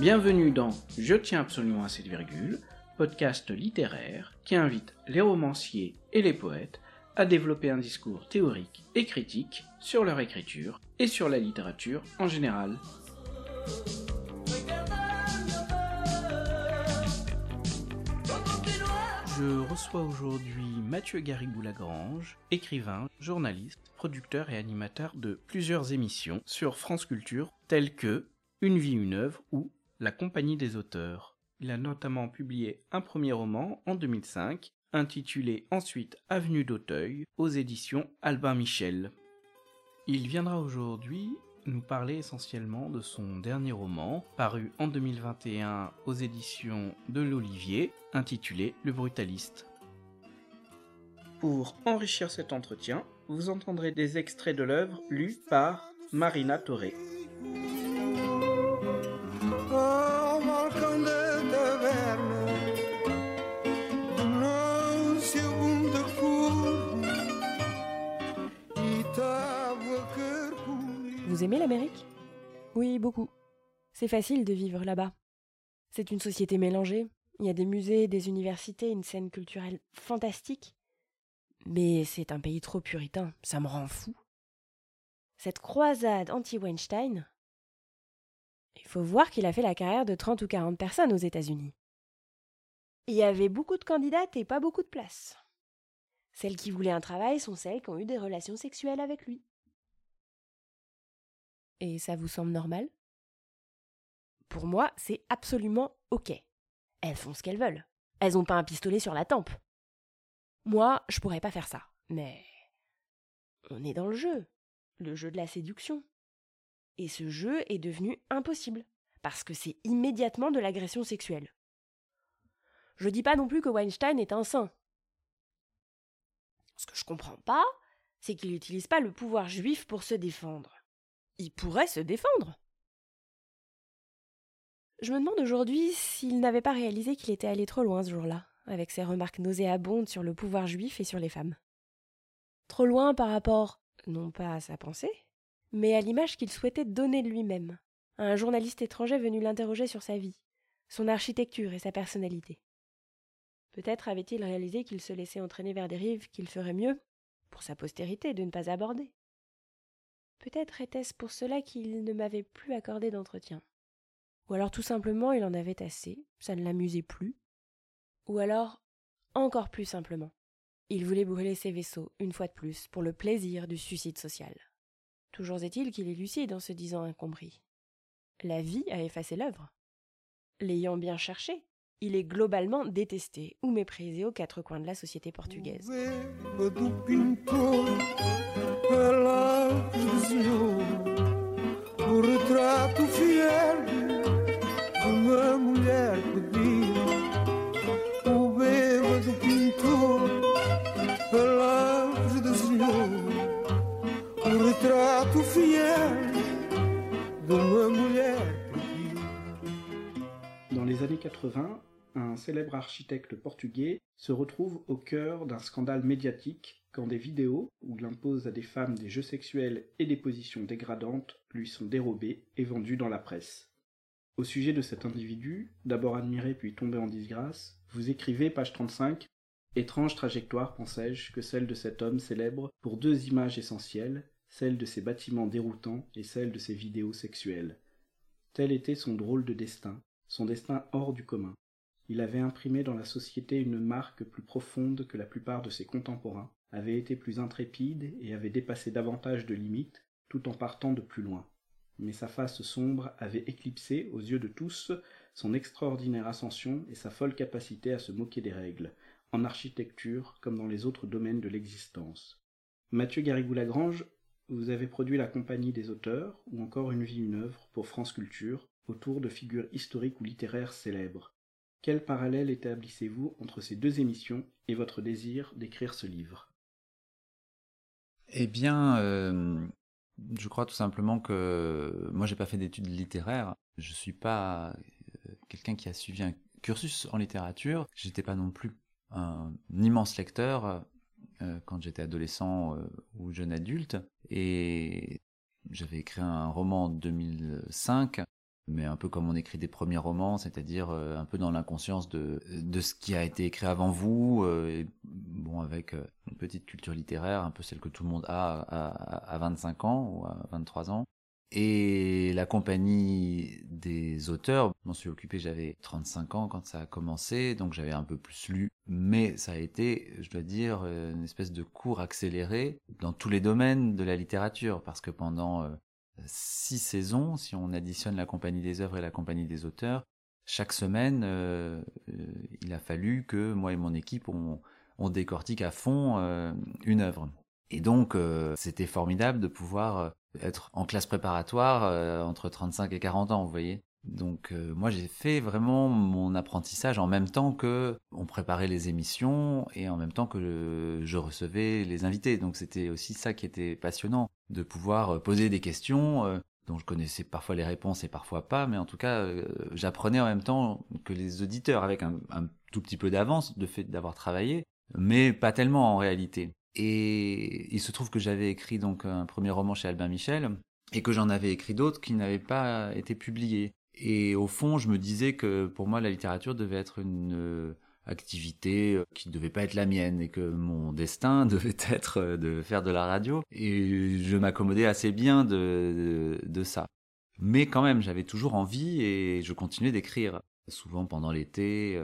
Bienvenue dans Je tiens absolument à cette virgule, podcast littéraire qui invite les romanciers et les poètes à développer un discours théorique et critique sur leur écriture et sur la littérature en général. Je reçois aujourd'hui Mathieu Garrigou-Lagrange, écrivain, journaliste, producteur et animateur de plusieurs émissions sur France Culture telles que Une vie, une œuvre ou La Compagnie des auteurs. Il a notamment publié un premier roman en 2005 intitulé ensuite Avenue d'Auteuil aux éditions Albin Michel. Il viendra aujourd'hui nous parler essentiellement de son dernier roman, paru en 2021 aux éditions de l'Olivier, intitulé Le Brutaliste. Pour enrichir cet entretien, vous entendrez des extraits de l'œuvre lus par Marina Torre. Vous aimez l'Amérique? Oui, beaucoup. C'est facile de vivre là-bas. C'est une société mélangée. Il y a des musées, des universités, une scène culturelle fantastique. Mais c'est un pays trop puritain, ça me rend fou. Cette croisade anti-Weinstein. Il faut voir qu'il a fait la carrière de 30 ou 40 personnes aux États-Unis. Il y avait beaucoup de candidates et pas beaucoup de places. Celles qui voulaient un travail sont celles qui ont eu des relations sexuelles avec lui. Et ça vous semble normal? Pour moi, c'est absolument OK. Elles font ce qu'elles veulent. Elles n'ont pas un pistolet sur la tempe. Moi, je pourrais pas faire ça. Mais on est dans le jeu, le jeu de la séduction. Et ce jeu est devenu impossible, parce que c'est immédiatement de l'agression sexuelle. Je dis pas non plus que Weinstein est un saint. Ce que je comprends pas, c'est qu'il n'utilise pas le pouvoir juif pour se défendre il pourrait se défendre. Je me demande aujourd'hui s'il n'avait pas réalisé qu'il était allé trop loin ce jour-là, avec ses remarques nauséabondes sur le pouvoir juif et sur les femmes. Trop loin par rapport, non pas à sa pensée, mais à l'image qu'il souhaitait donner de lui-même, à un journaliste étranger venu l'interroger sur sa vie, son architecture et sa personnalité. Peut-être avait-il réalisé qu'il se laissait entraîner vers des rives qu'il ferait mieux, pour sa postérité, de ne pas aborder. Peut-être était-ce pour cela qu'il ne m'avait plus accordé d'entretien. Ou alors tout simplement il en avait assez, ça ne l'amusait plus. Ou alors, encore plus simplement, il voulait brûler ses vaisseaux, une fois de plus, pour le plaisir du suicide social. Toujours est-il qu'il est lucide en se disant incompris. La vie a effacé l'œuvre. L'ayant bien cherché, il est globalement détesté ou méprisé aux quatre coins de la société portugaise. Années 80, un célèbre architecte portugais se retrouve au cœur d'un scandale médiatique quand des vidéos où il impose à des femmes des jeux sexuels et des positions dégradantes lui sont dérobées et vendues dans la presse. Au sujet de cet individu, d'abord admiré puis tombé en disgrâce, vous écrivez, page 35, Étrange trajectoire, pensais-je, que celle de cet homme célèbre pour deux images essentielles, celle de ses bâtiments déroutants et celle de ses vidéos sexuelles. Tel était son drôle de destin, son destin hors du commun. Il avait imprimé dans la société une marque plus profonde que la plupart de ses contemporains, avait été plus intrépide et avait dépassé davantage de limites, tout en partant de plus loin. Mais sa face sombre avait éclipsé, aux yeux de tous, son extraordinaire ascension et sa folle capacité à se moquer des règles, en architecture comme dans les autres domaines de l'existence. Mathieu Garrigou-Lagrange, vous avez produit La Compagnie des auteurs, ou encore Une vie, une œuvre, pour France Culture, autour de figures historiques ou littéraires célèbres. Quel parallèle établissez-vous entre ces deux émissions et votre désir d'écrire ce livre? Eh bien, euh, je crois tout simplement que moi, j'ai pas fait d'études littéraires. Je suis pas euh, quelqu'un qui a suivi un cursus en littérature. J'étais pas non plus un, immense lecteur euh, quand j'étais adolescent ou jeune adulte. Et j'avais écrit un roman en 2005 mais un peu comme on écrit des premiers romans, c'est-à-dire un peu dans l'inconscience de, de ce qui a été écrit avant vous, et, bon, avec une petite culture littéraire, un peu celle que tout le monde a à, à 25 ans ou à 23 ans. Et la compagnie des auteurs, m'en suis occupé, j'avais 35 ans quand ça a commencé, donc j'avais un peu plus lu. Mais ça a été, je dois dire, une espèce de cours accéléré dans tous les domaines de la littérature, parce que pendant euh, six saisons, si on additionne la compagnie des œuvres et la compagnie des auteurs, chaque semaine, euh, euh, il a fallu que moi et mon équipe, on, décortique à fond une œuvre. Et donc, c'était formidable de pouvoir être en classe préparatoire euh, entre 35 et 40 ans, vous voyez. Donc euh, moi j'ai fait vraiment mon apprentissage en même temps que on préparait les émissions et en même temps que je recevais les invités. Donc c'était aussi ça qui était passionnant, de pouvoir euh, poser des questions dont je connaissais parfois les réponses et parfois pas, mais en tout cas j'apprenais en même temps que les auditeurs avec un, tout petit peu d'avance de fait d'avoir travaillé, mais pas tellement en réalité. Et il se trouve que j'avais écrit donc un premier roman chez Albin Michel et que j'en avais écrit d'autres qui n'avaient pas été publiés. Et au fond, je me disais que pour moi, la littérature devait être une euh, activité euh, qui ne devait pas être la mienne et que mon destin devait être euh, de faire de la radio. Et je m'accommodais assez bien de, ça. Mais quand même, j'avais toujours envie et je continuais d'écrire, souvent pendant l'été,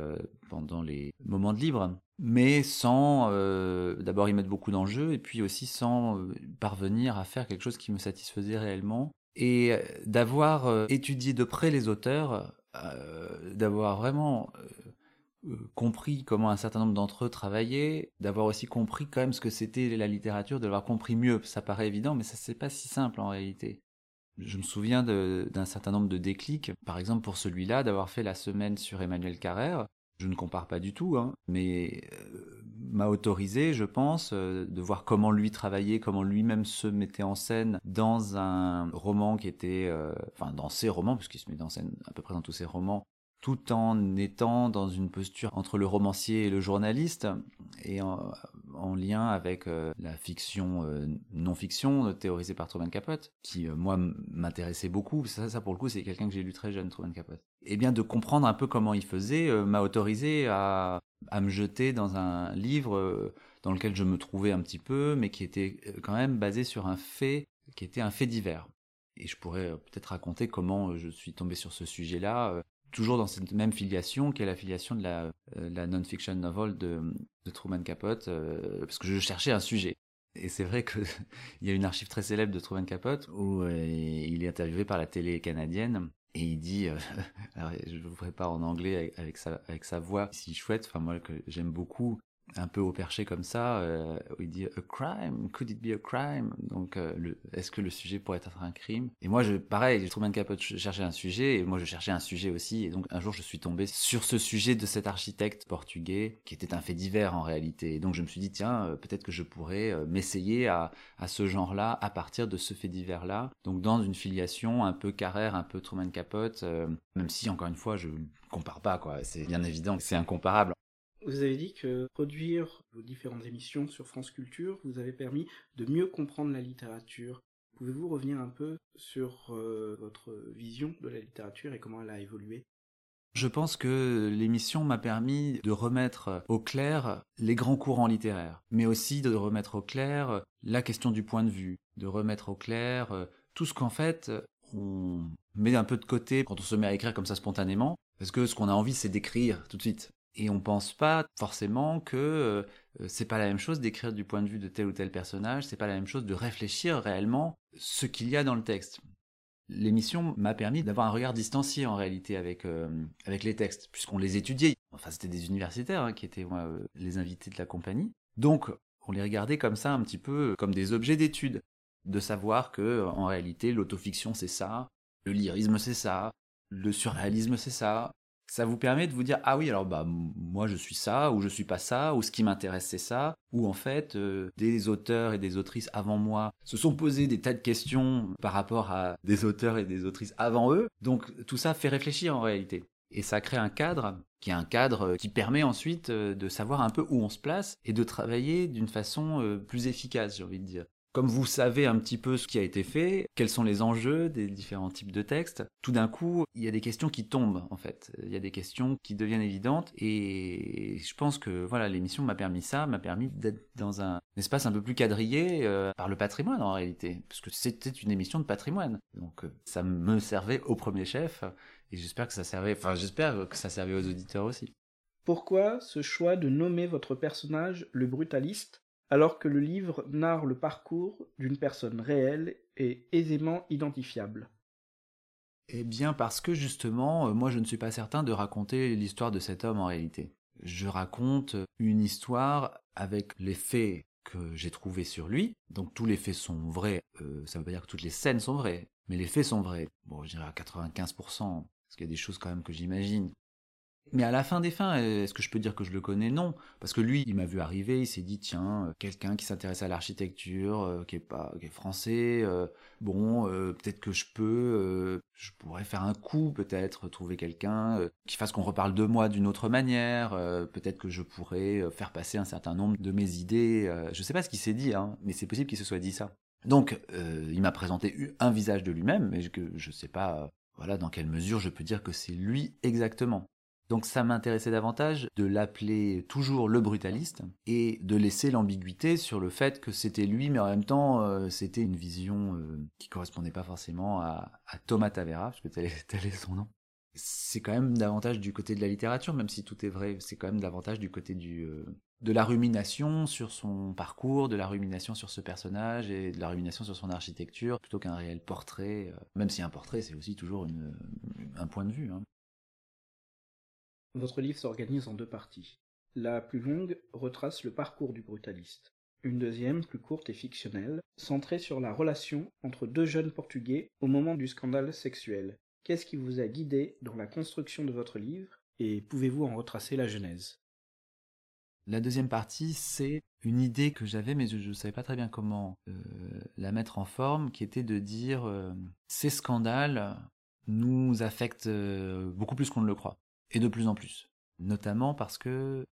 pendant les moments de libre mais sans euh, d'abord y mettre beaucoup d'enjeux et puis aussi sans euh, parvenir à faire quelque chose qui me satisfaisait réellement et euh, d'avoir étudié de près les auteurs, d'avoir vraiment compris comment un certain nombre d'entre eux travaillaient, d'avoir aussi compris quand même ce que c'était la littérature, de l'avoir compris mieux. Ça paraît évident, mais ça c'est pas si simple en réalité. Je me souviens d'un certain nombre de déclics, par exemple pour celui-là, d'avoir fait la semaine sur Emmanuel Carrère, je ne compare pas du tout, hein, mais euh, m'a autorisé, je pense, euh, de voir comment lui travaillait, comment lui-même se mettait en scène dans un roman qui était, euh, enfin dans ses romans, puisqu'il se met en scène à peu près dans tous ses romans, tout en étant dans une posture entre le romancier et le journaliste, et en, lien avec euh, la fiction euh, non-fiction théorisée par Truman Capote, qui euh, moi m'intéressait beaucoup. Ça, ça pour le coup, c'est quelqu'un que j'ai lu très jeune, Truman Capote. Et bien de comprendre un peu comment il faisait m'a autorisé à, me jeter dans un livre dans lequel je me trouvais un petit peu, mais qui était quand même basé sur un fait qui était un fait divers. Et je pourrais peut-être raconter comment je suis tombé sur ce sujet-là toujours dans cette même filiation, qui est la filiation de la, euh, non-fiction novel de, Truman Capote, euh, parce que je cherchais un sujet. Et c'est vrai qu'il y a une archive très célèbre de Truman Capote où euh, il est interviewé par la télé canadienne et il dit, alors je vous prépare en anglais avec, sa, avec sa voix si chouette, enfin moi que j'aime beaucoup, un peu au perché comme ça, euh, où il dit a crime, could it be a crime? Donc, euh, est-ce que le sujet pourrait être un crime? Et moi, je, pareil, Truman Capote cherchais un sujet, et moi, je cherchais un sujet aussi. Et donc, un jour, je suis tombé sur ce sujet de cet architecte portugais, qui était un fait divers en réalité. Et donc, je me suis dit, tiens, euh, peut-être que je pourrais m'essayer à, à ce genre-là, à partir de ce fait divers-là. Donc, dans une filiation un peu carrère, un peu Truman Capote, même si, encore une fois, je compare pas, quoi. C'est bien évident que c'est incomparable. Vous avez dit que produire vos différentes émissions sur France Culture vous avait permis de mieux comprendre la littérature. Pouvez-vous revenir un peu sur euh, votre vision de la littérature et comment elle a évolué? Je pense que l'émission m'a permis de remettre au clair les grands courants littéraires, mais aussi de remettre au clair la question du point de vue, de remettre au clair tout ce qu'en fait on met un peu de côté quand on se met à écrire comme ça spontanément, parce que ce qu'on a envie c'est d'écrire tout de suite. Et on pense pas forcément que euh, c'est pas la même chose d'écrire du point de vue de tel ou tel personnage, c'est pas la même chose de réfléchir réellement ce qu'il y a dans le texte. L'émission m'a permis d'avoir un regard distancié en réalité avec euh, les textes, puisqu'on les étudiait. Enfin, c'était des universitaires hein, qui étaient euh, les invités de la compagnie. Donc, on les regardait comme ça, un petit peu comme des objets d'étude, de savoir que en réalité, l'autofiction c'est ça, le lyrisme c'est ça, le surréalisme c'est ça, ça vous permet de vous dire ah oui alors bah moi je suis ça ou je suis pas ça ou ce qui m'intéresse c'est ça ou en fait euh, des auteurs et des autrices avant moi se sont posés des tas de questions par rapport à des auteurs et des autrices avant eux. Donc tout ça fait réfléchir en réalité. Et ça crée un cadre qui est un cadre qui permet ensuite euh, de savoir un peu où on se place et de travailler d'une façon euh, plus efficace j'ai envie de dire comme vous savez un petit peu ce qui a été fait, quels sont les enjeux des différents types de textes, tout d'un coup, il y a des questions qui tombent en fait. Il y a des questions qui deviennent évidentes et je pense que voilà, l'émission m'a permis ça, m'a permis d'être dans un espace un peu plus quadrillé euh, par le patrimoine en réalité, parce que c'était une émission de patrimoine. Donc euh, ça me servait au premier chef et j'espère que ça servait, enfin j'espère que ça servait aux auditeurs aussi. Pourquoi ce choix de nommer votre personnage le brutaliste? Alors que le livre narre le parcours d'une personne réelle et aisément identifiable Eh bien parce que justement, euh, moi je ne suis pas certain de raconter l'histoire de cet homme en réalité. Je raconte une histoire avec les faits que j'ai trouvés sur lui, donc tous les faits sont vrais, euh, ça ne veut pas dire que toutes les scènes sont vraies, mais les faits sont vrais. Bon, je dirais à 95%, parce qu'il y a des choses quand même que j'imagine mais à la fin des fins, est-ce que je peux dire que je le connais? Non, parce que lui, il m'a vu arriver, il s'est dit tiens, euh, quelqu'un qui s'intéresse à l'architecture, euh, qui est pas, qui est français, euh, bon, peut-être que je peux, je pourrais faire un coup, peut-être trouver quelqu'un qui fasse qu'on reparle de moi d'une autre manière, peut-être que je pourrais faire passer un certain nombre de mes idées. je sais pas ce qu'il s'est dit, hein, mais c'est possible qu'il se soit dit ça. Donc, il m'a présenté un visage de lui-même, mais que je sais pas, voilà, dans quelle mesure je peux dire que c'est lui exactement. Donc ça m'intéressait davantage de l'appeler toujours le brutaliste et de laisser l'ambiguïté sur le fait que c'était lui, mais en même temps euh, c'était une vision euh, qui correspondait pas forcément à, Thomas Tavera, parce que tel est, son nom. C'est quand même davantage du côté de la littérature, même si tout est vrai, c'est quand même davantage du côté du, euh, de la rumination sur son parcours, de la rumination sur ce personnage et de la rumination sur son architecture, plutôt qu'un réel portrait, même si un portrait c'est aussi toujours un point de vue. Hein. Votre livre s'organise en deux parties. La plus longue retrace le parcours du brutaliste. Une deuxième, plus courte et fictionnelle, centrée sur la relation entre deux jeunes Portugais au moment du scandale sexuel. Qu'est-ce qui vous a guidé dans la construction de votre livre et pouvez-vous en retracer la genèse? La deuxième partie, c'est une idée que j'avais, mais je ne savais pas très bien comment euh, la mettre en forme, qui était de dire euh, ces scandales nous affectent euh, beaucoup plus qu'on ne le croit et de plus en plus. Notamment parce que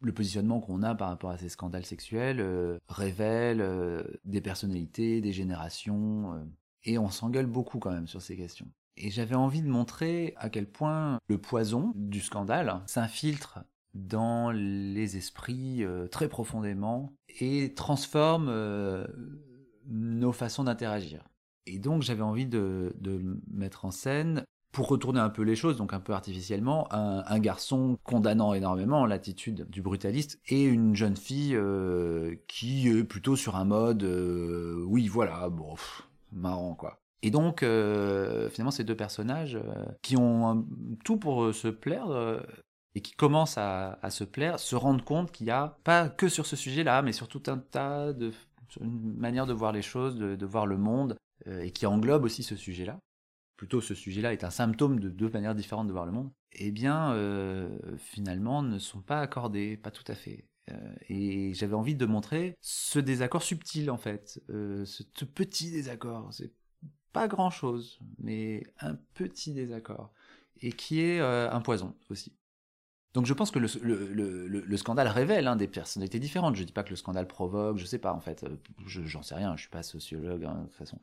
le positionnement qu'on a par rapport à ces scandales sexuels euh, révèle euh, des personnalités, des générations, euh, et on s'engueule beaucoup quand même sur ces questions. Et j'avais envie de montrer à quel point le poison du scandale s'infiltre dans les esprits très profondément et transforme nos façons d'interagir. Et donc j'avais envie de, de, mettre en scène pour retourner un peu les choses, donc un peu artificiellement, un, garçon condamnant énormément l'attitude du brutaliste et une jeune fille euh, qui est plutôt sur un mode euh, oui voilà bon marrant quoi. Et donc euh, finalement ces deux personnages qui ont tout pour se plaire et qui commencent à, se plaire se rendent compte qu'il n'y a pas que sur ce sujet-là, mais sur tout un tas de une manière de voir les choses, de voir le monde et qui englobe aussi ce sujet-là plutôt ce sujet-là est un symptôme de deux manières différentes de voir le monde, eh bien, euh, finalement, ne sont pas accordés, pas tout à fait. Euh, et j'avais envie de montrer ce désaccord subtil, en fait, euh, ce, petit désaccord. C'est pas grand-chose, mais un petit désaccord, et qui est un poison aussi. Donc je pense que le, scandale révèle hein, des personnalités différentes. Je dis pas que le scandale provoque, je sais pas en fait, j'en sais rien, je suis pas sociologue hein, de toute façon.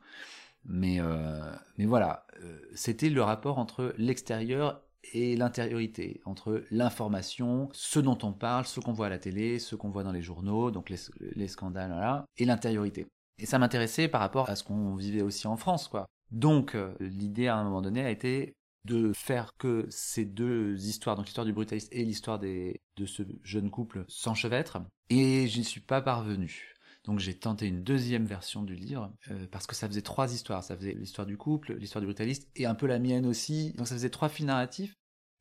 Mais, euh, mais voilà, euh, c'était le rapport entre l'extérieur et l'intériorité, entre l'information, ce dont on parle, ce qu'on voit à la télé, ce qu'on voit dans les journaux, donc les, scandales, et l'intériorité. Et ça m'intéressait par rapport à ce qu'on vivait aussi en France, quoi. Donc, euh, l'idée à un moment donné a été de faire que ces deux histoires, donc l'histoire du brutaliste et l'histoire de ce jeune couple, s'enchevêtrent. Et je n'y suis pas parvenu. Donc j'ai tenté une deuxième version du livre euh, parce que ça faisait trois histoires. Ça faisait l'histoire du couple, l'histoire du brutaliste et un peu la mienne aussi. Donc ça faisait trois fils narratifs.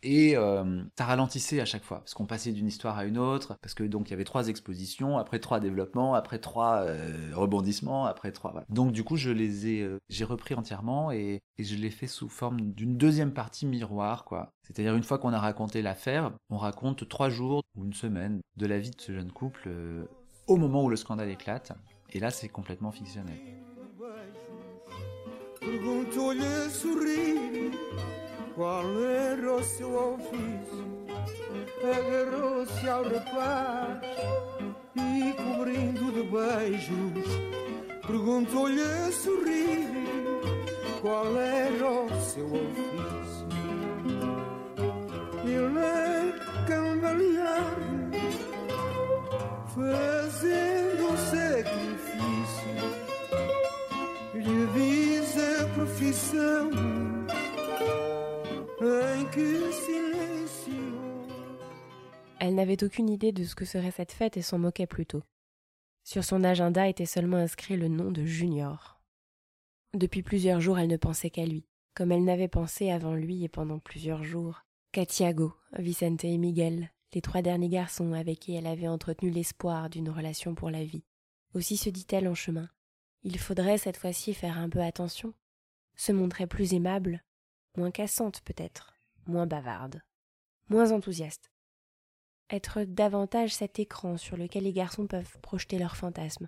Et euh, ça ralentissait à chaque fois, parce qu'on passait d'une histoire à une autre, parce que donc il y avait trois expositions, après trois développements, après trois euh, rebondissements, après trois. Donc du coup, je les ai, j'ai repris entièrement et, et je l'ai fait sous forme d'une deuxième partie miroir, quoi. C'est-à-dire une fois qu'on a raconté l'affaire, on raconte trois jours ou une semaine de la vie de ce jeune couple au moment où le scandale éclate. Et là, c'est complètement fictionnel. Um. Elle n'avait aucune idée de ce que serait cette fête et s'en moquait plutôt. Sur son agenda était seulement inscrit le nom de Junior. Depuis plusieurs jours, elle ne pensait qu'à lui, comme elle n'avait pensé avant lui et pendant plusieurs jours qu'à Thiago, Vicente et Miguel, les trois derniers garçons avec qui elle avait entretenu l'espoir d'une relation pour la vie. Aussi se dit-elle en chemin. Il faudrait cette fois-ci faire un peu attention, se montrer plus aimable, moins cassante peut-être, moins bavarde, moins enthousiaste être davantage cet écran sur lequel les garçons peuvent projeter leurs fantasmes,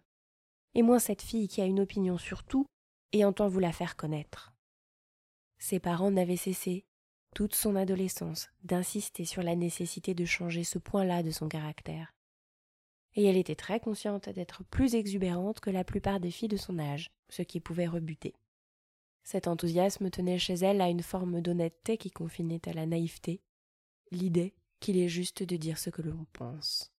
et moins cette fille qui a une opinion sur tout et entend vous la faire connaître. Ses parents n'avaient cessé, toute son adolescence, d'insister sur la nécessité de changer ce point-là de son caractère. Et elle était très consciente d'être plus exubérante que la plupart des filles de son âge, ce qui pouvait rebuter. Cet enthousiasme tenait chez elle à une forme d'honnêteté qui confinait à la naïveté, l'idée qu'il est juste de dire ce que l'on pense.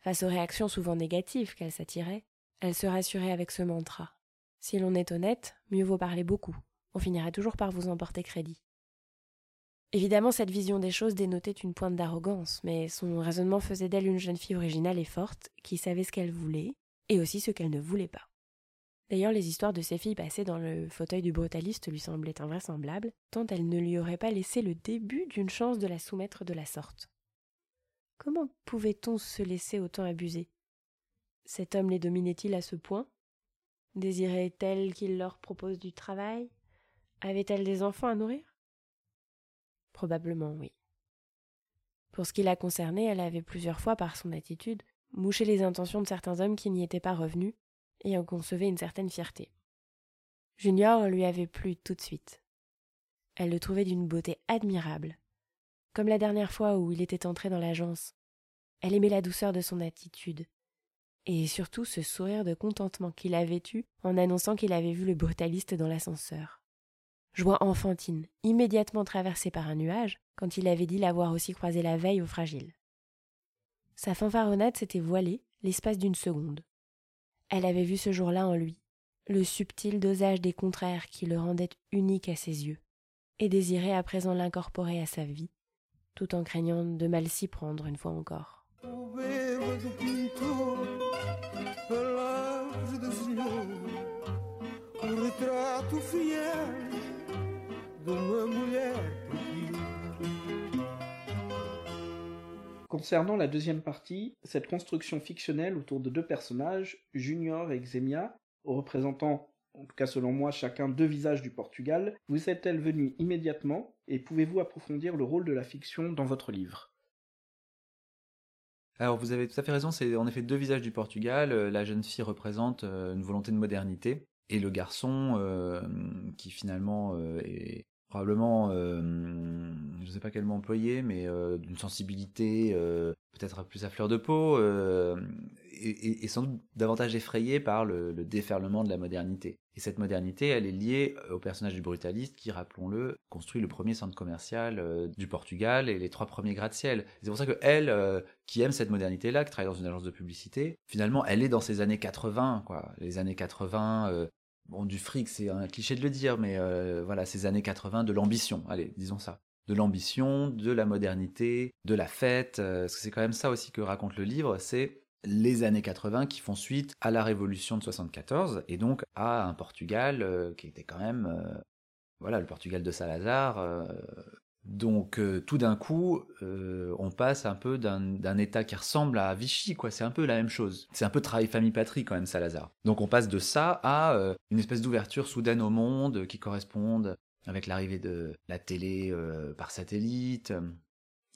Face aux réactions souvent négatives qu'elle s'attirait, elle se rassurait avec ce mantra. Si l'on est honnête, mieux vaut parler beaucoup. On finira toujours par vous emporter crédit. Évidemment, cette vision des choses dénotait une pointe d'arrogance, mais son raisonnement faisait d'elle une jeune fille originale et forte, qui savait ce qu'elle voulait, et aussi ce qu'elle ne voulait pas. D'ailleurs, les histoires de ces filles passées dans le fauteuil du brutaliste lui semblaient invraisemblables, tant elles ne lui auraient pas laissé le début d'une chance de la soumettre de la sorte. Comment pouvait-on se laisser autant abuser? Cet homme les dominait-il à ce point? Désirait-elle qu'il leur propose du travail? Avait-elle des enfants à nourrir? Probablement oui. Pour ce qui la concernait, elle avait plusieurs fois, par son attitude, mouché les intentions de certains hommes qui n'y étaient pas revenus, et en concevait une certaine fierté. Junior lui avait plu tout de suite. Elle le trouvait d'une beauté admirable. Comme la dernière fois où il était entré dans l'agence, elle aimait la douceur de son attitude, et surtout ce sourire de contentement qu'il avait eu en annonçant qu'il avait vu le brutaliste dans l'ascenseur. Joie enfantine, immédiatement traversée par un nuage, quand il avait dit l'avoir aussi croisé la veille au fragile. Sa fanfaronnade s'était voilée l'espace d'une seconde. Elle avait vu ce jour-là en lui le subtil dosage des contraires qui le rendait unique à ses yeux, et désirait à présent l'incorporer à sa vie, tout en craignant de mal s'y prendre une fois encore. Concernant la deuxième partie, cette construction fictionnelle autour de deux personnages, Junior et Xemia, représentant, en tout cas selon moi, chacun deux visages du Portugal, vous est-elle venue immédiatement et pouvez-vous approfondir le rôle de la fiction dans votre livre? Alors vous avez tout à fait raison, c'est en effet deux visages du Portugal. Euh, la jeune fille représente euh, une volonté de modernité et le garçon euh, qui finalement est probablement, euh, je ne sais pas quel mot employer, mais euh, d'une sensibilité euh, peut-être plus à fleur de peau, et, sans doute davantage effrayé par le, déferlement de la modernité. Et cette modernité, elle est liée au personnage du brutaliste qui, rappelons-le, construit le premier centre commercial du Portugal et les trois premiers gratte-ciel. C'est pour ça que elle, qui aime cette modernité-là, qui travaille dans une agence de publicité, finalement, elle est dans ces années 80, quoi. Les années 80, bon, du fric, c'est un cliché de le dire, mais euh, voilà, ces années 80, de l'ambition, allez, disons ça. De l'ambition, de la modernité, de la fête, euh, parce que c'est quand même ça aussi que raconte le livre, c'est les années 80 qui font suite à la révolution de 74, et donc à un Portugal euh, qui était quand même, voilà, le Portugal de Salazar, donc euh, tout d'un coup, euh, on passe un peu d'un état qui ressemble à Vichy, quoi. C'est un peu la même chose. C'est un peu travail famille patrie quand même, Salazar. Donc on passe de ça à euh, une espèce d'ouverture soudaine au monde qui corresponde avec l'arrivée de la télé par satellite.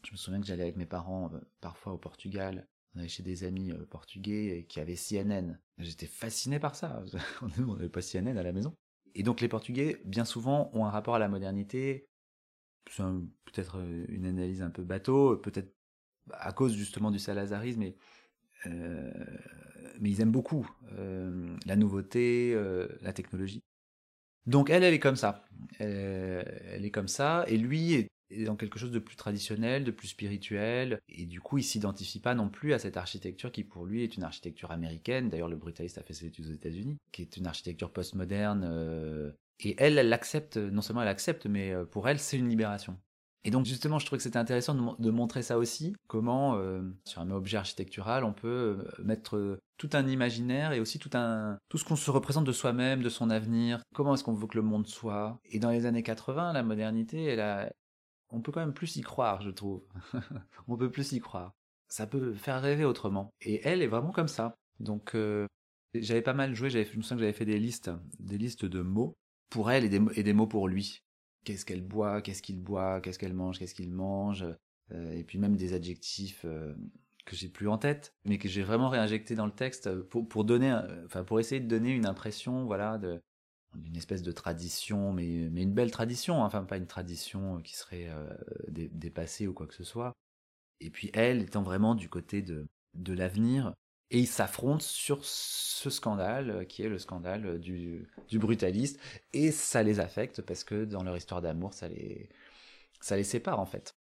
Je me souviens que j'allais avec mes parents parfois au Portugal. On allait chez des amis portugais qui avaient CNN. J'étais fasciné par ça. on n'avait pas CNN à la maison. Et donc les Portugais, bien souvent, ont un rapport à la modernité peut-être euh, une analyse un peu bateau, peut-être à cause justement du salazarisme, et, euh, mais ils aiment beaucoup euh, la nouveauté, la technologie. Donc elle, elle est comme ça. Elle, est comme ça, et lui est, est dans quelque chose de plus traditionnel, de plus spirituel, et du coup, il s'identifie pas non plus à cette architecture qui, pour lui, est une architecture américaine. D'ailleurs, le brutaliste a fait ses études aux États-Unis, qui est une architecture postmoderne. Euh, et elle, elle l'accepte. Non seulement elle accepte, mais euh, pour elle, c'est une libération. Et donc justement, je trouvais que c'était intéressant de, mon- de montrer ça aussi, comment euh, sur un objet architectural, on peut euh, mettre euh, tout un imaginaire et aussi tout un tout ce qu'on se représente de soi-même, de son avenir. Comment est-ce qu'on veut que le monde soit? Et dans les années 80, la modernité, on peut quand même plus y croire, je trouve. on peut plus y croire. Ça peut faire rêver autrement. Et elle est vraiment comme ça. Donc euh, j'avais pas mal joué. Je me souviens que j'avais fait des listes, des listes de mots pour elle et des, mots- pour lui qu'est-ce qu'elle boit, qu'est-ce qu'il boit, qu'est-ce qu'elle mange, qu'est-ce qu'il mange, euh, et puis même des adjectifs euh, que j'ai plus en tête, mais que j'ai vraiment réinjecté dans le texte pour, pour donner, enfin pour essayer de donner une impression, voilà, d'une espèce de tradition, mais mais une belle tradition, hein, enfin pas une tradition qui serait euh, dé- dépassée ou quoi que ce soit. Et puis elle étant vraiment du côté de de l'avenir, et ils s'affrontent sur ce scandale euh, qui est le scandale euh, du, du brutaliste et ça les affecte parce que dans leur histoire d'amour ça les ça les sépare en fait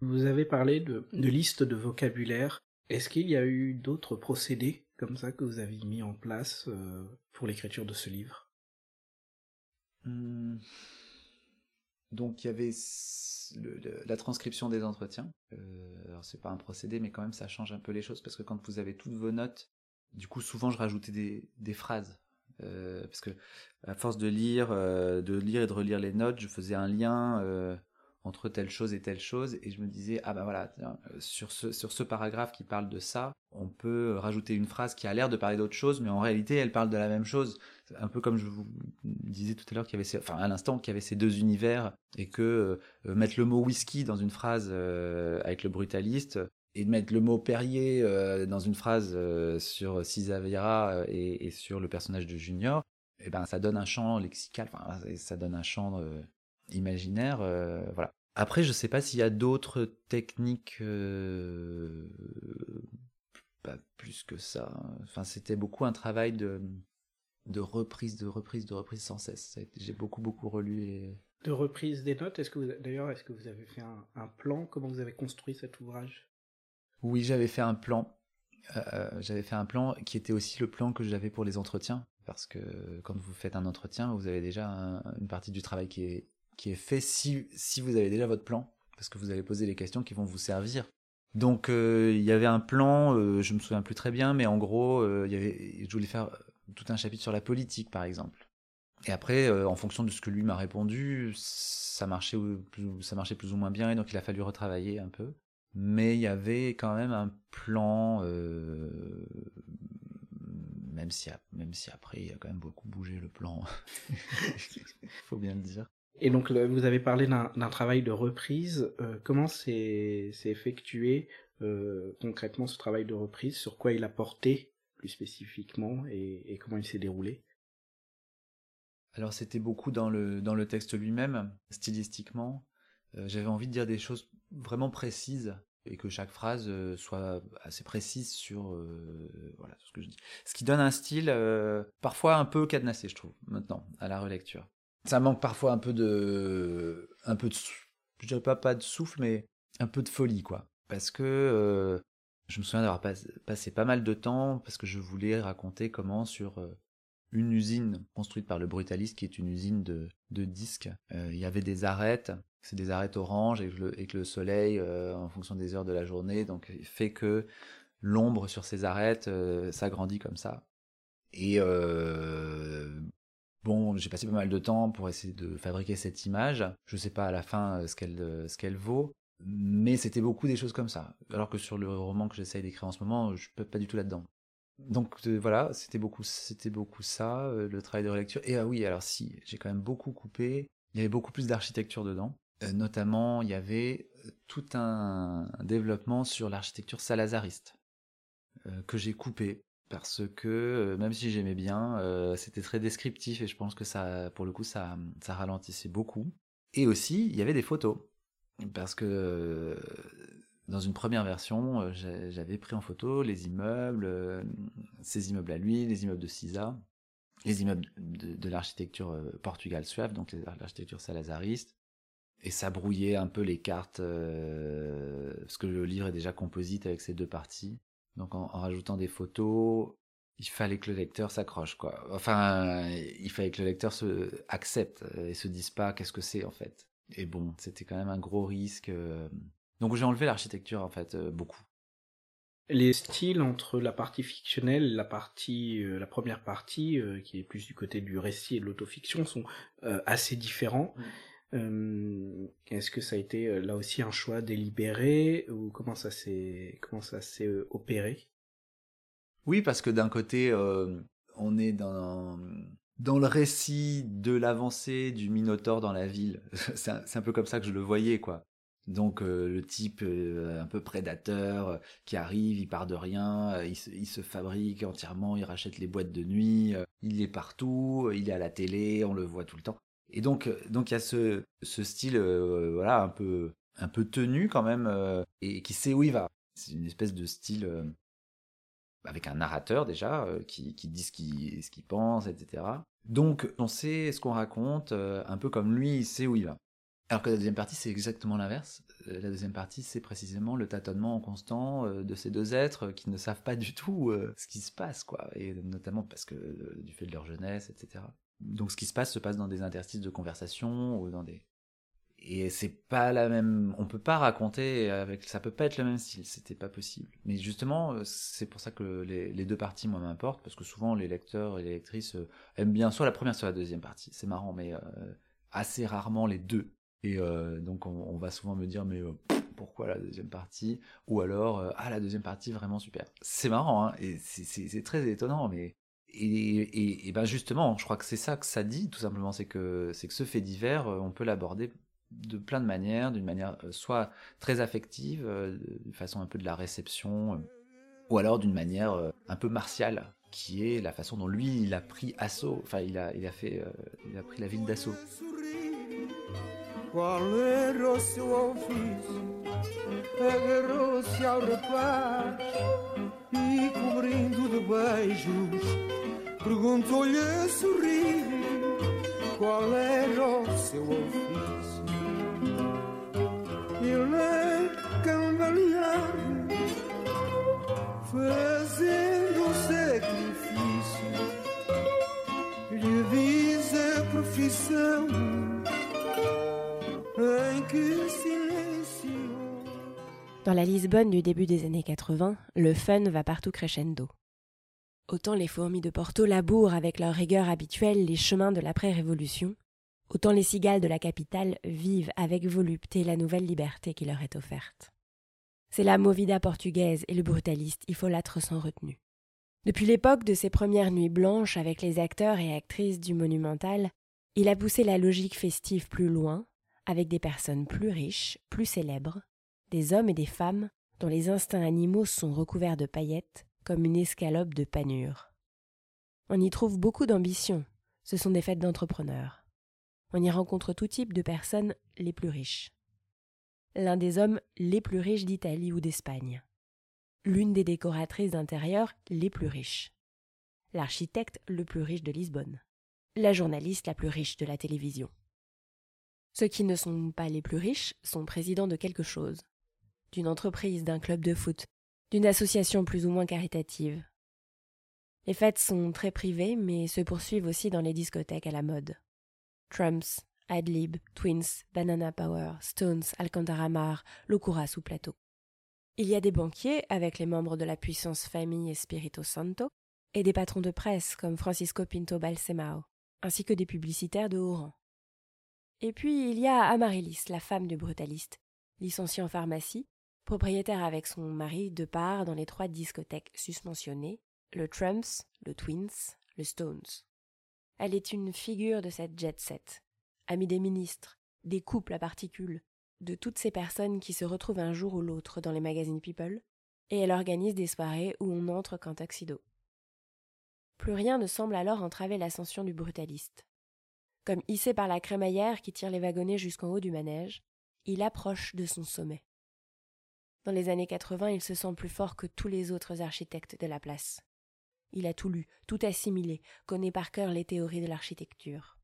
Vous avez parlé de, de listes de vocabulaire. Est-ce qu'il y a eu d'autres procédés comme ça que vous avez mis en place euh, pour l'écriture de ce livre? Hum. Donc il y avait la transcription des entretiens. Euh, alors c'est pas un procédé mais quand même ça change un peu les choses parce que quand vous avez toutes vos notes du coup souvent je rajoutais des, des phrases. Euh, parce que à force de lire euh, de lire et de relire les notes je faisais un lien euh, entre telle chose et telle chose et je me disais ah bah voilà euh, sur ce sur ce paragraphe qui parle de ça on peut rajouter une phrase qui a l'air de parler d'autre chose mais en réalité elle parle de la même chose. Un peu comme je vous disais tout à l'heure qu'il y avait ces, enfin à l'instant qu'il y avait ces deux univers et que euh, mettre le mot whisky dans une phrase euh, avec le brutaliste et de mettre le mot Perrier dans une phrase sur Cisavira euh, et, sur le personnage de Junior, et ben ça donne un champ lexical, enfin ça donne un champ imaginaire, euh, voilà. Après, je sais pas s'il y a d'autres techniques, euh, pas plus que ça. Enfin, c'était beaucoup un travail de de reprise, de reprise, de reprise sans cesse. J'ai beaucoup beaucoup relu et De reprise des notes, est-ce que vous, d'ailleurs, est-ce que vous avez fait un, un plan? Comment vous avez construit cet ouvrage? Oui, j'avais fait un plan. Euh, j'avais fait un plan qui était aussi le plan que j'avais pour les entretiens. Parce que quand vous faites un entretien, vous avez déjà un- une partie du travail qui est, qui est fait si, si vous avez déjà votre plan. Parce que vous allez poser les questions qui vont vous servir. Donc euh, il y avait un plan, euh, je me souviens plus très bien, mais en gros, euh, il y avait, je voulais faire tout un chapitre sur la politique, par exemple. Et après, euh, en fonction de ce que lui m'a répondu, ça marchait, plus, ça marchait plus ou moins bien, et donc il a fallu retravailler un peu mais il y avait quand même un plan, euh, même, si, même si après il a quand même beaucoup bougé le plan, faut bien le dire. Et donc, vous avez parlé d'un travail de reprise. Euh, comment s'est effectué euh, concrètement ce travail de reprise? Sur quoi il a porté plus spécifiquement et, comment il s'est déroulé? Alors c'était beaucoup dans le, dans le texte lui-même, stylistiquement. Euh, J'avais envie de dire des choses vraiment précises et que chaque phrase soit assez précise sur euh, voilà ce que je dis. Ce qui donne un style parfois un peu cadenassé, je trouve, maintenant, à la relecture. Ça manque parfois un peu de, un peu de, je dirais pas pas de souffle, mais un peu de folie, quoi. Parce que euh, je me souviens d'avoir pas- passé pas mal de temps parce que je voulais raconter comment sur euh, une usine construite par le Brutaliste, qui est une usine de, de disques. Euh, il y avait des arêtes, c'est des arêtes oranges, et que le, soleil, en fonction des heures de la journée, donc fait que l'ombre sur ces arêtes s'agrandit comme ça. Et bon, j'ai passé pas mal de temps pour essayer de fabriquer cette image. Je sais pas à la fin euh, ce qu'elle euh, ce qu'elle vaut, mais c'était beaucoup des choses comme ça. Alors que sur le roman que j'essaye d'écrire en ce moment, je peux pas du tout là-dedans. Donc euh, voilà, c'était beaucoup, ça, le travail de relecture. Et ah oui, alors si, j'ai quand même beaucoup coupé. Il y avait beaucoup plus d'architecture dedans. Notamment, il y avait tout un, développement sur l'architecture salazariste que j'ai coupé parce que euh, même si j'aimais bien, euh, c'était très descriptif et je pense que ça, pour le coup, ça, ralentissait beaucoup. Et aussi, il y avait des photos parce que euh, dans une première version, j'avais pris en photo les immeubles, euh, ces immeubles à lui, les immeubles de Cisa, les immeubles de, l'architecture Portugal Suave, donc l'architecture salazariste. Et ça brouillait un peu les cartes, parce que le livre est déjà composite avec ces deux parties. Donc en, rajoutant des photos, il fallait que le lecteur s'accroche, quoi. Enfin, il fallait que le lecteur se accepte et se dise pas qu'est-ce que c'est en fait. Et bon, c'était quand même un gros risque. Donc j'ai enlevé l'architecture en fait euh, beaucoup. Les styles entre la partie fictionnelle, la partie, euh, la première partie, euh, qui est plus du côté du récit et de l'autofiction, sont assez différents. Mm. Est-ce que ça a été là aussi un choix délibéré ou comment ça s'est comment ça s'est opéré? Oui, parce que d'un côté, on est dans dans le récit de l'avancée du Minotaure dans la ville. C'est un, peu comme ça que je le voyais, quoi. Donc euh, le type euh, un peu prédateur euh, qui arrive, il part de rien, il se, fabrique entièrement, il rachète les boîtes de nuit, il est partout, il est à la télé, on le voit tout le temps. Et donc donc il y a ce, style voilà un peu un peu tenu quand même et qui sait où il va. C'est une espèce de style avec un narrateur déjà qui, dit ce qu'il pense, etc. Donc on sait ce qu'on raconte un peu comme lui, il sait où il va. Alors que la deuxième partie, c'est exactement l'inverse. Euh, la deuxième partie, c'est précisément le tâtonnement constant euh, de ces deux êtres qui ne savent pas du tout euh, ce qui se passe, quoi. Et notamment parce que du fait de leur jeunesse, etc. Donc ce qui se passe se passe dans des interstices de conversation ou dans des et c'est pas la même on peut pas raconter avec ça peut pas être le même style c'était pas possible. Mais justement c'est pour ça que les, deux parties moi m'importent parce que souvent les lecteurs et les lectrices aiment bien soit la première soit la deuxième partie. C'est marrant mais assez rarement les deux. Et euh, donc on, va souvent me dire mais euh, pourquoi la deuxième partie? Ou alors euh, ah la deuxième partie vraiment super. C'est marrant hein, et c'est très étonnant mais et, et, ben justement je crois que c'est ça que ça dit tout simplement c'est que c'est que ce fait divers on peut l'aborder de plein de manières, d'une manière soit très affective, de façon un peu de la réception, ou alors d'une manière un peu martiale, qui est la façon dont lui il a pris assaut, enfin il a, il a fait, il a pris la ville d'assaut. E, cobrindo de beijos, perguntou-lhe a sorrir qual era o seu ofício. Ele cambalear, fazendo um sacrifício, lhe diz a profissão Dans la Lisbonne du début des années 80, le fun va partout crescendo. Autant les fourmis de Porto labourent avec leur rigueur habituelle les chemins de l'après-révolution, autant les cigales de la capitale vivent avec volupté la nouvelle liberté qui leur est offerte. C'est la movida portugaise et le brutaliste l'être sans retenue. Depuis l'époque de ses premières nuits blanches avec les acteurs et actrices du monumental, il a poussé la logique festive plus loin, avec des personnes plus riches, plus célèbres, des hommes et des femmes dont les instincts animaux sont recouverts de paillettes comme une escalope de panure. On y trouve beaucoup d'ambition, ce sont des fêtes d'entrepreneurs. On y rencontre tout type de personnes les plus riches. L'un des hommes les plus riches d'Italie ou d'Espagne. L'une des décoratrices d'intérieur les plus riches. L'architecte le plus riche de Lisbonne. La journaliste la plus riche de la télévision. Ceux qui ne sont pas les plus riches sont présidents de quelque chose, d'une entreprise, d'un club de foot, d'une association plus ou moins caritative. Les fêtes sont très privées, mais se poursuivent aussi dans les discothèques à la mode. Trumps, Adlib, Twins, Banana Power, Stones, Alcantara Locura sous plateau. Il y a des banquiers, avec les membres de la puissance famille Espirito Santo, et des patrons de presse comme Francisco Pinto Balsemao, ainsi que des publicitaires de haut rang. Et puis il y a Amaryllis, la femme du brutaliste, licenciée en pharmacie, propriétaire avec son mari de part dans les trois discothèques susmentionnées, le Trumps, le Twins, le Stones. Elle est une figure de cette jet set, amie des ministres, des couples à particules, de toutes ces personnes qui se retrouvent un jour ou l'autre dans les magazines People, et elle organise des soirées où on entre qu'en tuxedo. Plus rien ne semble alors entraver l'ascension du brutaliste. Comme hissé par la crémaillère qui tire les wagonnets jusqu'en haut du manège, il approche de son sommet. Dans les années 80, il se sent plus fort que tous les autres architectes de la place. Il a tout lu, tout assimilé, connaît par cœur les théories de l'architecture.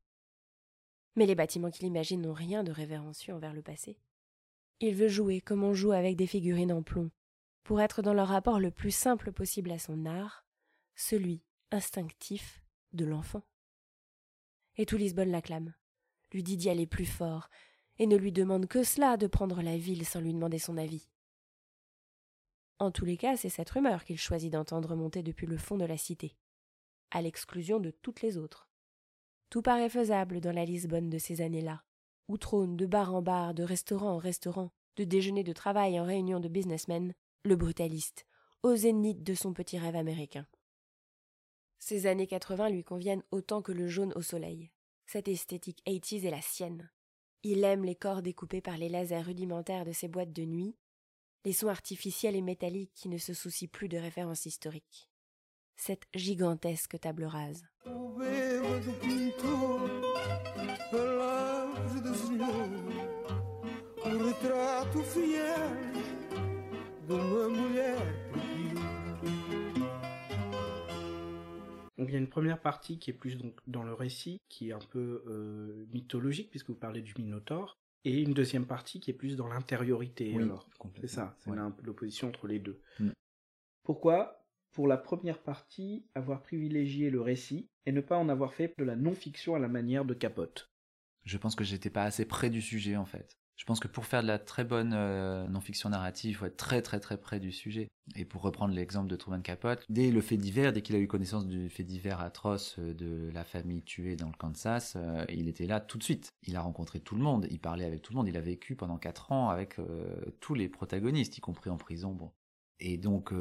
Mais les bâtiments qu'il imagine n'ont rien de révérencieux envers le passé. Il veut jouer comme on joue avec des figurines en plomb, pour être dans le rapport le plus simple possible à son art, celui instinctif de l'enfant. Et tout Lisbonne l'acclame, lui dit d'y aller plus fort, et ne lui demande que cela de prendre la ville sans lui demander son avis. En tous les cas, c'est cette rumeur qu'il choisit d'entendre monter depuis le fond de la cité, à l'exclusion de toutes les autres. Tout paraît faisable dans la Lisbonne de ces années-là, où trône de bar en bar, de restaurant en restaurant, de déjeuner de travail en réunion de businessmen, le brutaliste, au zénith de son petit rêve américain. Ces années 80 lui conviennent autant que le jaune au soleil. Cette esthétique 80 est la sienne. Il aime les corps découpés par les lasers rudimentaires de ses boîtes de nuit, les sons artificiels et métalliques qui ne se soucient plus de références historiques. Cette gigantesque table rase. Il y a une première partie qui est plus donc dans le récit, qui est un peu euh, mythologique puisque vous parlez du Minotaure, et une deuxième partie qui est plus dans l'intériorité. Oui, alors, c'est ça, c'est Ouais. un peu l'opposition entre les deux. Mm. Pourquoi, pour la première partie, avoir privilégié le récit et ne pas en avoir fait de la non-fiction à la manière de Capote? Je pense que j'étais pas assez près du sujet en fait. Je pense que pour faire de la très bonne euh, non-fiction narrative, il faut être très très très près du sujet. Et pour reprendre l'exemple de Truman Capote, dès le fait divers, dès qu'il a eu connaissance du fait divers atroce euh, de la famille tuée dans le Kansas, euh, il était là tout de suite. Il a rencontré tout le monde, il parlait avec tout le monde, il a vécu pendant quatre ans avec tous les protagonistes, y compris en prison. Bon. Et donc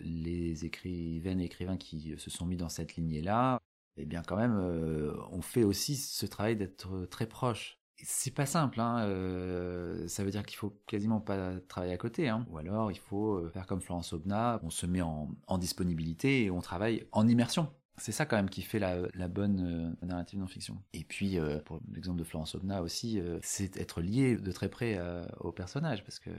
les écrivaines et écrivains qui se sont mis dans cette lignée-là, eh bien quand même, on fait aussi ce travail d'être très proche. C'est pas simple, hein. euh, ça veut dire qu'il faut quasiment pas travailler à côté, hein. ou alors il faut euh, faire comme Florence Aubenas, on se met en, disponibilité et on travaille en immersion. C'est ça quand même qui fait la, bonne euh, narrative non-fiction. Et puis, pour l'exemple de Florence Aubenas aussi, c'est être lié de très près au personnage, parce que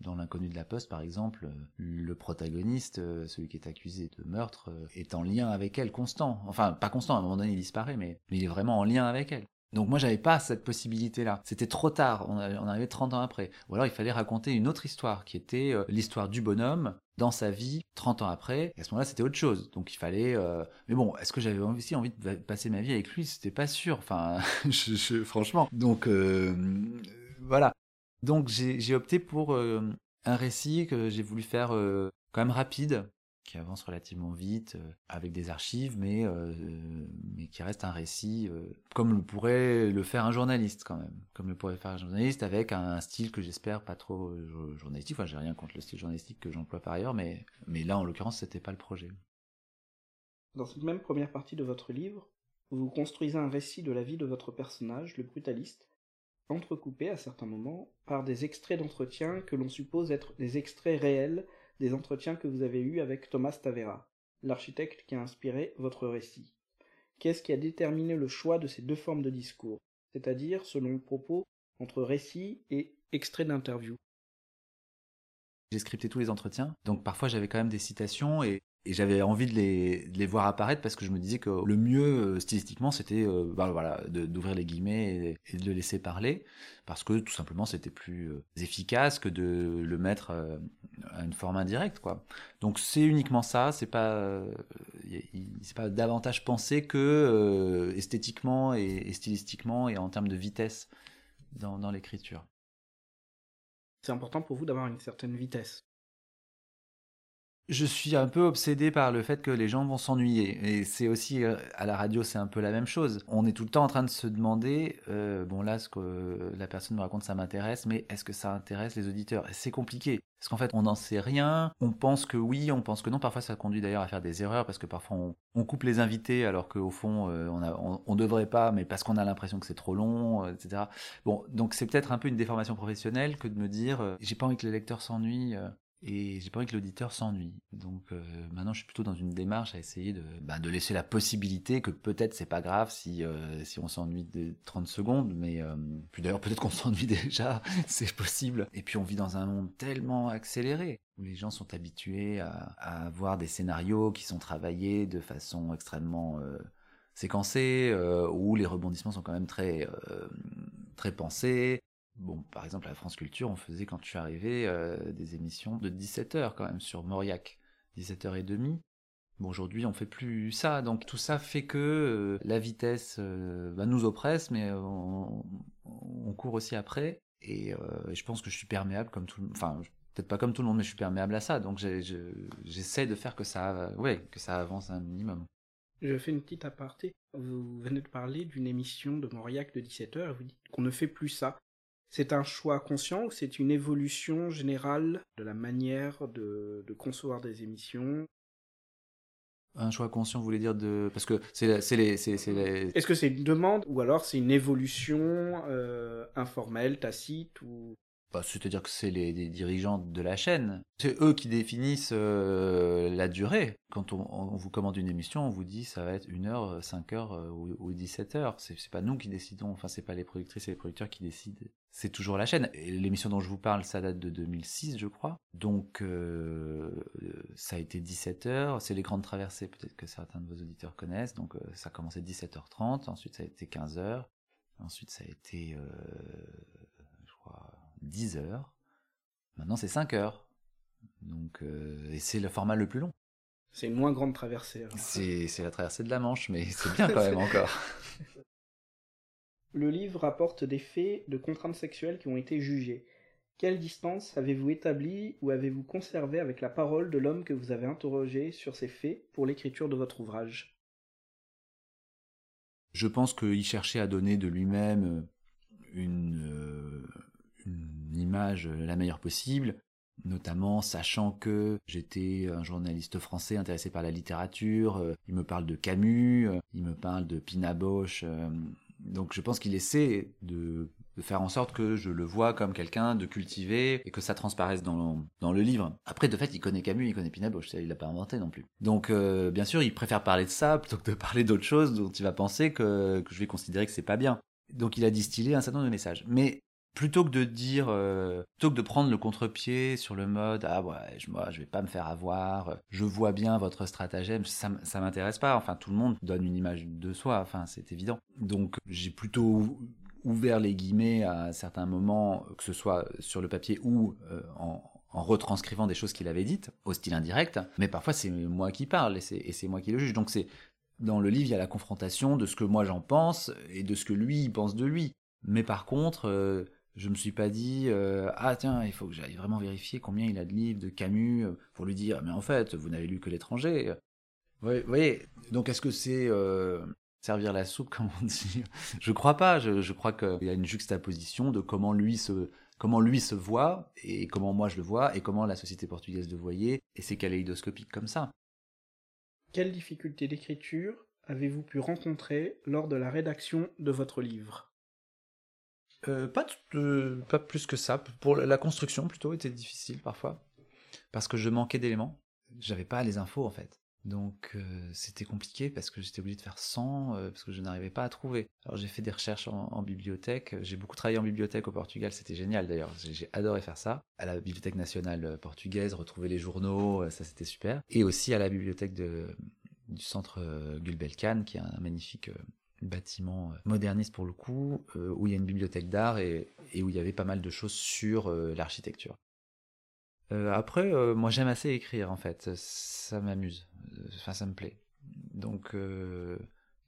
dans l'inconnu de la poste, par exemple, le protagoniste, celui qui est accusé de meurtre, est en lien avec elle constant. Enfin, pas constant, à un moment donné, il disparaît, mais il est vraiment en lien avec elle. Donc moi, j'avais pas cette possibilité-là. C'était trop tard, on, arrivait 30 ans après. Ou alors, il fallait raconter une autre histoire, qui était euh, l'histoire du bonhomme dans sa vie 30 ans après. Et à ce moment-là, c'était autre chose. Donc il fallait... euh, Mais bon, est-ce que j'avais aussi envie de passer ma vie avec lui? C'était pas sûr. Enfin, franchement. Donc euh, voilà. Donc j'ai opté pour un récit que j'ai voulu faire quand même rapide, qui avance relativement vite, euh, avec des archives, mais, euh, mais qui reste un récit euh, comme le pourrait le faire un journaliste quand même. Comme le pourrait faire un journaliste avec un, style que j'espère pas trop euh, jo- journalistique. Enfin, j'ai rien contre le style journalistique que j'emploie par ailleurs, mais, mais là en l'occurrence c'était pas le projet. Dans cette même première partie de votre livre, vous construisez un récit de la vie de votre personnage, le brutaliste, entrecoupé à certains moments par des extraits d'entretiens que l'on suppose être des extraits réels des entretiens que vous avez eus avec Thomas Tavera, l'architecte qui a inspiré votre récit. Qu'est-ce qui a déterminé le choix de ces deux formes de discours, c'est-à-dire, selon le propos, entre récit et extrait d'interview? J'ai scripté tous les entretiens, donc parfois j'avais quand même des citations et, et j'avais envie de les, voir apparaître parce que je me disais que le mieux euh, stylistiquement c'était euh, bah, voilà, d'ouvrir les guillemets et, de le laisser parler parce que tout simplement c'était plus euh, efficace que de le mettre à une forme indirecte quoi. Donc c'est uniquement ça, c'est pas c'est pas davantage pensé que esthétiquement et, stylistiquement et en termes de vitesse dans l'écriture. C'est important pour vous d'avoir une certaine vitesse. Je suis un peu obsédé par le fait que les gens vont s'ennuyer. Et c'est aussi, euh, à la radio, c'est un peu la même chose. On est tout le temps en train de se demander, euh, bon là, ce que la personne me raconte, ça m'intéresse, mais est-ce que ça intéresse les auditeurs? C'est compliqué. Parce qu'en fait, on n'en sait rien. On pense que oui, on pense que non. Parfois, ça conduit d'ailleurs à faire des erreurs, parce que parfois, on, coupe les invités, alors qu'au fond, euh, on, on devrait pas, mais parce qu'on a l'impression que c'est trop long, etc. Bon, donc c'est peut-être un peu une déformation professionnelle que de me dire, j'ai pas envie que les lecteurs s'ennuient. Euh, et j'ai pas envie que l'auditeur s'ennuie. Donc euh, maintenant, je suis plutôt dans une démarche à essayer de, bah, de laisser la possibilité que peut-être c'est pas grave si euh, si on s'ennuie de 30 secondes, mais euh, puis d'ailleurs peut-être qu'on s'ennuie déjà, c'est possible. Et puis on vit dans un monde tellement accéléré où les gens sont habitués à, à avoir des scénarios qui sont travaillés de façon extrêmement séquencée, où les rebondissements sont quand même très très pensés, Bon, par exemple, à France Culture, on faisait, quand je suis arrivé, euh, des émissions de 17h quand même sur Mauriac, 17h30. Bon, aujourd'hui, on fait plus ça, donc tout ça fait que euh, la vitesse euh, bah, nous oppresse, mais on, court aussi après. Et je pense que je suis perméable comme tout le monde. Enfin, peut-être pas comme tout le monde, mais je suis perméable à ça. Donc j'essaie de faire que ça, que ça avance un minimum. Je fais une petite aparté. Vous venez de parler d'une émission de Mauriac de 17h et vous dites qu'on ne fait plus ça. C'est un choix conscient ou c'est une évolution générale de la manière de, concevoir des émissions? Un choix conscient, vous voulez dire de parce que c'est les Est-ce que c'est une demande ou alors c'est une évolution euh, informelle, tacite ou? Bah, c'est-à-dire que c'est les, dirigeants de la chaîne. C'est eux qui définissent euh, la durée. Quand on, vous commande une émission, on vous dit ça va être 1 heure, 5 heures euh, ou, 17 heures. C'est, c'est pas nous qui décidons, enfin c'est pas les productrices et les producteurs qui décident. C'est toujours la chaîne. L'émission dont je vous parle, ça date de 2006, je crois. Donc euh, ça a été 17 heures. C'est les grandes traversées, peut-être que certains de vos auditeurs connaissent. Donc ça a commencé 17h30, ensuite ça a été 15 heures, ensuite ça a été, je crois 10 heures. Maintenant, c'est 5 heures. Donc, euh, et c'est le format le plus long. C'est une moins grande traversée. C'est, la traversée de la Manche, mais c'est bien quand même encore. Le livre rapporte des faits de contraintes sexuelles qui ont été jugées. Quelle distance avez-vous établie ou avez-vous conservé avec la parole de l'homme que vous avez interrogé sur ces faits pour l'écriture de votre ouvrage? Je pense qu'il cherchait à donner de lui-même une, euh, une image la meilleure possible, notamment sachant que j'étais un journaliste français intéressé par la littérature, euh, il me parle de Camus, euh, il me parle de Pina euh, donc je pense qu'il essaie de, faire en sorte que je le vois comme quelqu'un de cultivé et que ça transparaisse dans, le livre. Après, de fait, il connaît Camus, il connaît Pina Bausch, il l'a pas inventé non plus. Donc, bien sûr, il préfère parler de ça plutôt que de parler d'autre chose dont il va penser que, que je vais considérer que c'est pas bien. Donc, il a distillé un certain nombre de messages. Mais plutôt que de dire, euh, plutôt que de prendre le contre-pied sur le mode ah ouais, je, moi je vais pas me faire avoir, je vois bien votre stratagème, ça, ça m'intéresse pas. Enfin, tout le monde donne une image de soi, enfin c'est évident. Donc j'ai plutôt ouvert les guillemets à certains moments, que ce soit sur le papier ou euh, en, retranscrivant des choses qu'il avait dites, au style indirect, mais parfois c'est moi qui parle et c'est moi qui le juge. Donc c'est dans le livre, il y a la confrontation de ce que moi j'en pense et de ce que lui pense de lui. Mais par contre, euh, je me suis pas dit euh, ah tiens il faut que j'aille vraiment vérifier combien il a de livres de Camus euh, pour lui dire mais en fait vous n'avez lu que l'étranger. Vous voyez donc est-ce que c'est euh, servir la soupe comme on dit? Je crois pas. Je, crois qu'il y a une juxtaposition de comment lui se comment lui se voit et comment moi je le vois et comment la société portugaise le voyait et c'est kaléidoscopique comme ça. Quelles difficultés d'écriture avez-vous pu rencontrer lors de la rédaction de votre livre? Euh, pas, pas plus que ça. Pour la construction, plutôt, était difficile parfois. Parce que je manquais d'éléments. J'avais pas les infos, en fait. Donc, euh, c'était compliqué parce que j'étais obligé de faire 100, euh, parce que je n'arrivais pas à trouver. Alors, j'ai fait des recherches en, bibliothèque. J'ai beaucoup travaillé en bibliothèque au Portugal. C'était génial, d'ailleurs. J'ai adoré faire ça. À la Bibliothèque nationale portugaise, retrouver les journaux, ça, c'était super. Et aussi à la bibliothèque du centre Gulbenkian, qui est un magnifique bâtiment euh, moderniste pour le coup, euh, où il y a une bibliothèque d'art et, où il y avait pas mal de choses sur euh, l'architecture. après, moi j'aime assez écrire en fait, ça m'amuse, enfin ça me plaît. Donc il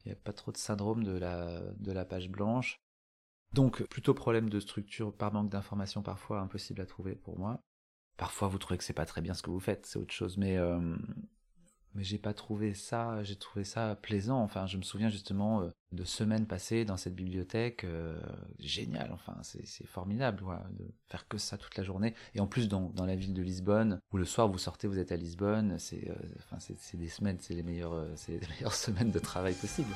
n'y a pas trop de syndrome de la, de la page blanche. Donc plutôt problème de structure par manque d'informations parfois impossible à trouver pour moi. Parfois vous trouvez que c'est pas très bien ce que vous faites, c'est autre chose, mais mais j'ai pas trouvé ça, j'ai trouvé ça plaisant. Enfin, je me souviens justement euh, de semaines passées dans cette bibliothèque, euh, génial. Enfin, c'est formidable de faire que ça toute la journée. Et en plus dans, la ville de Lisbonne, où le soir vous sortez, vous êtes à Lisbonne, c'est euh, enfin c'est des semaines, c'est les meilleures, c'est les meilleures semaines de travail possibles.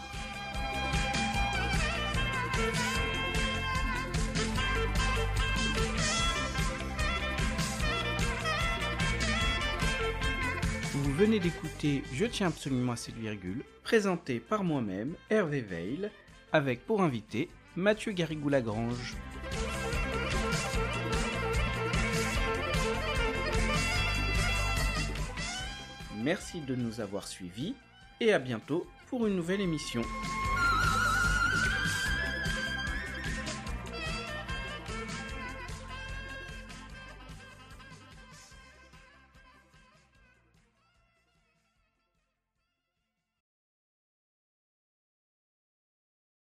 Venez d'écouter Je tiens absolument à cette virgule, présenté par moi-même, Hervé Veil, avec pour invité Mathieu Garrigou-Lagrange. Merci de nous avoir suivis et à bientôt pour une nouvelle émission.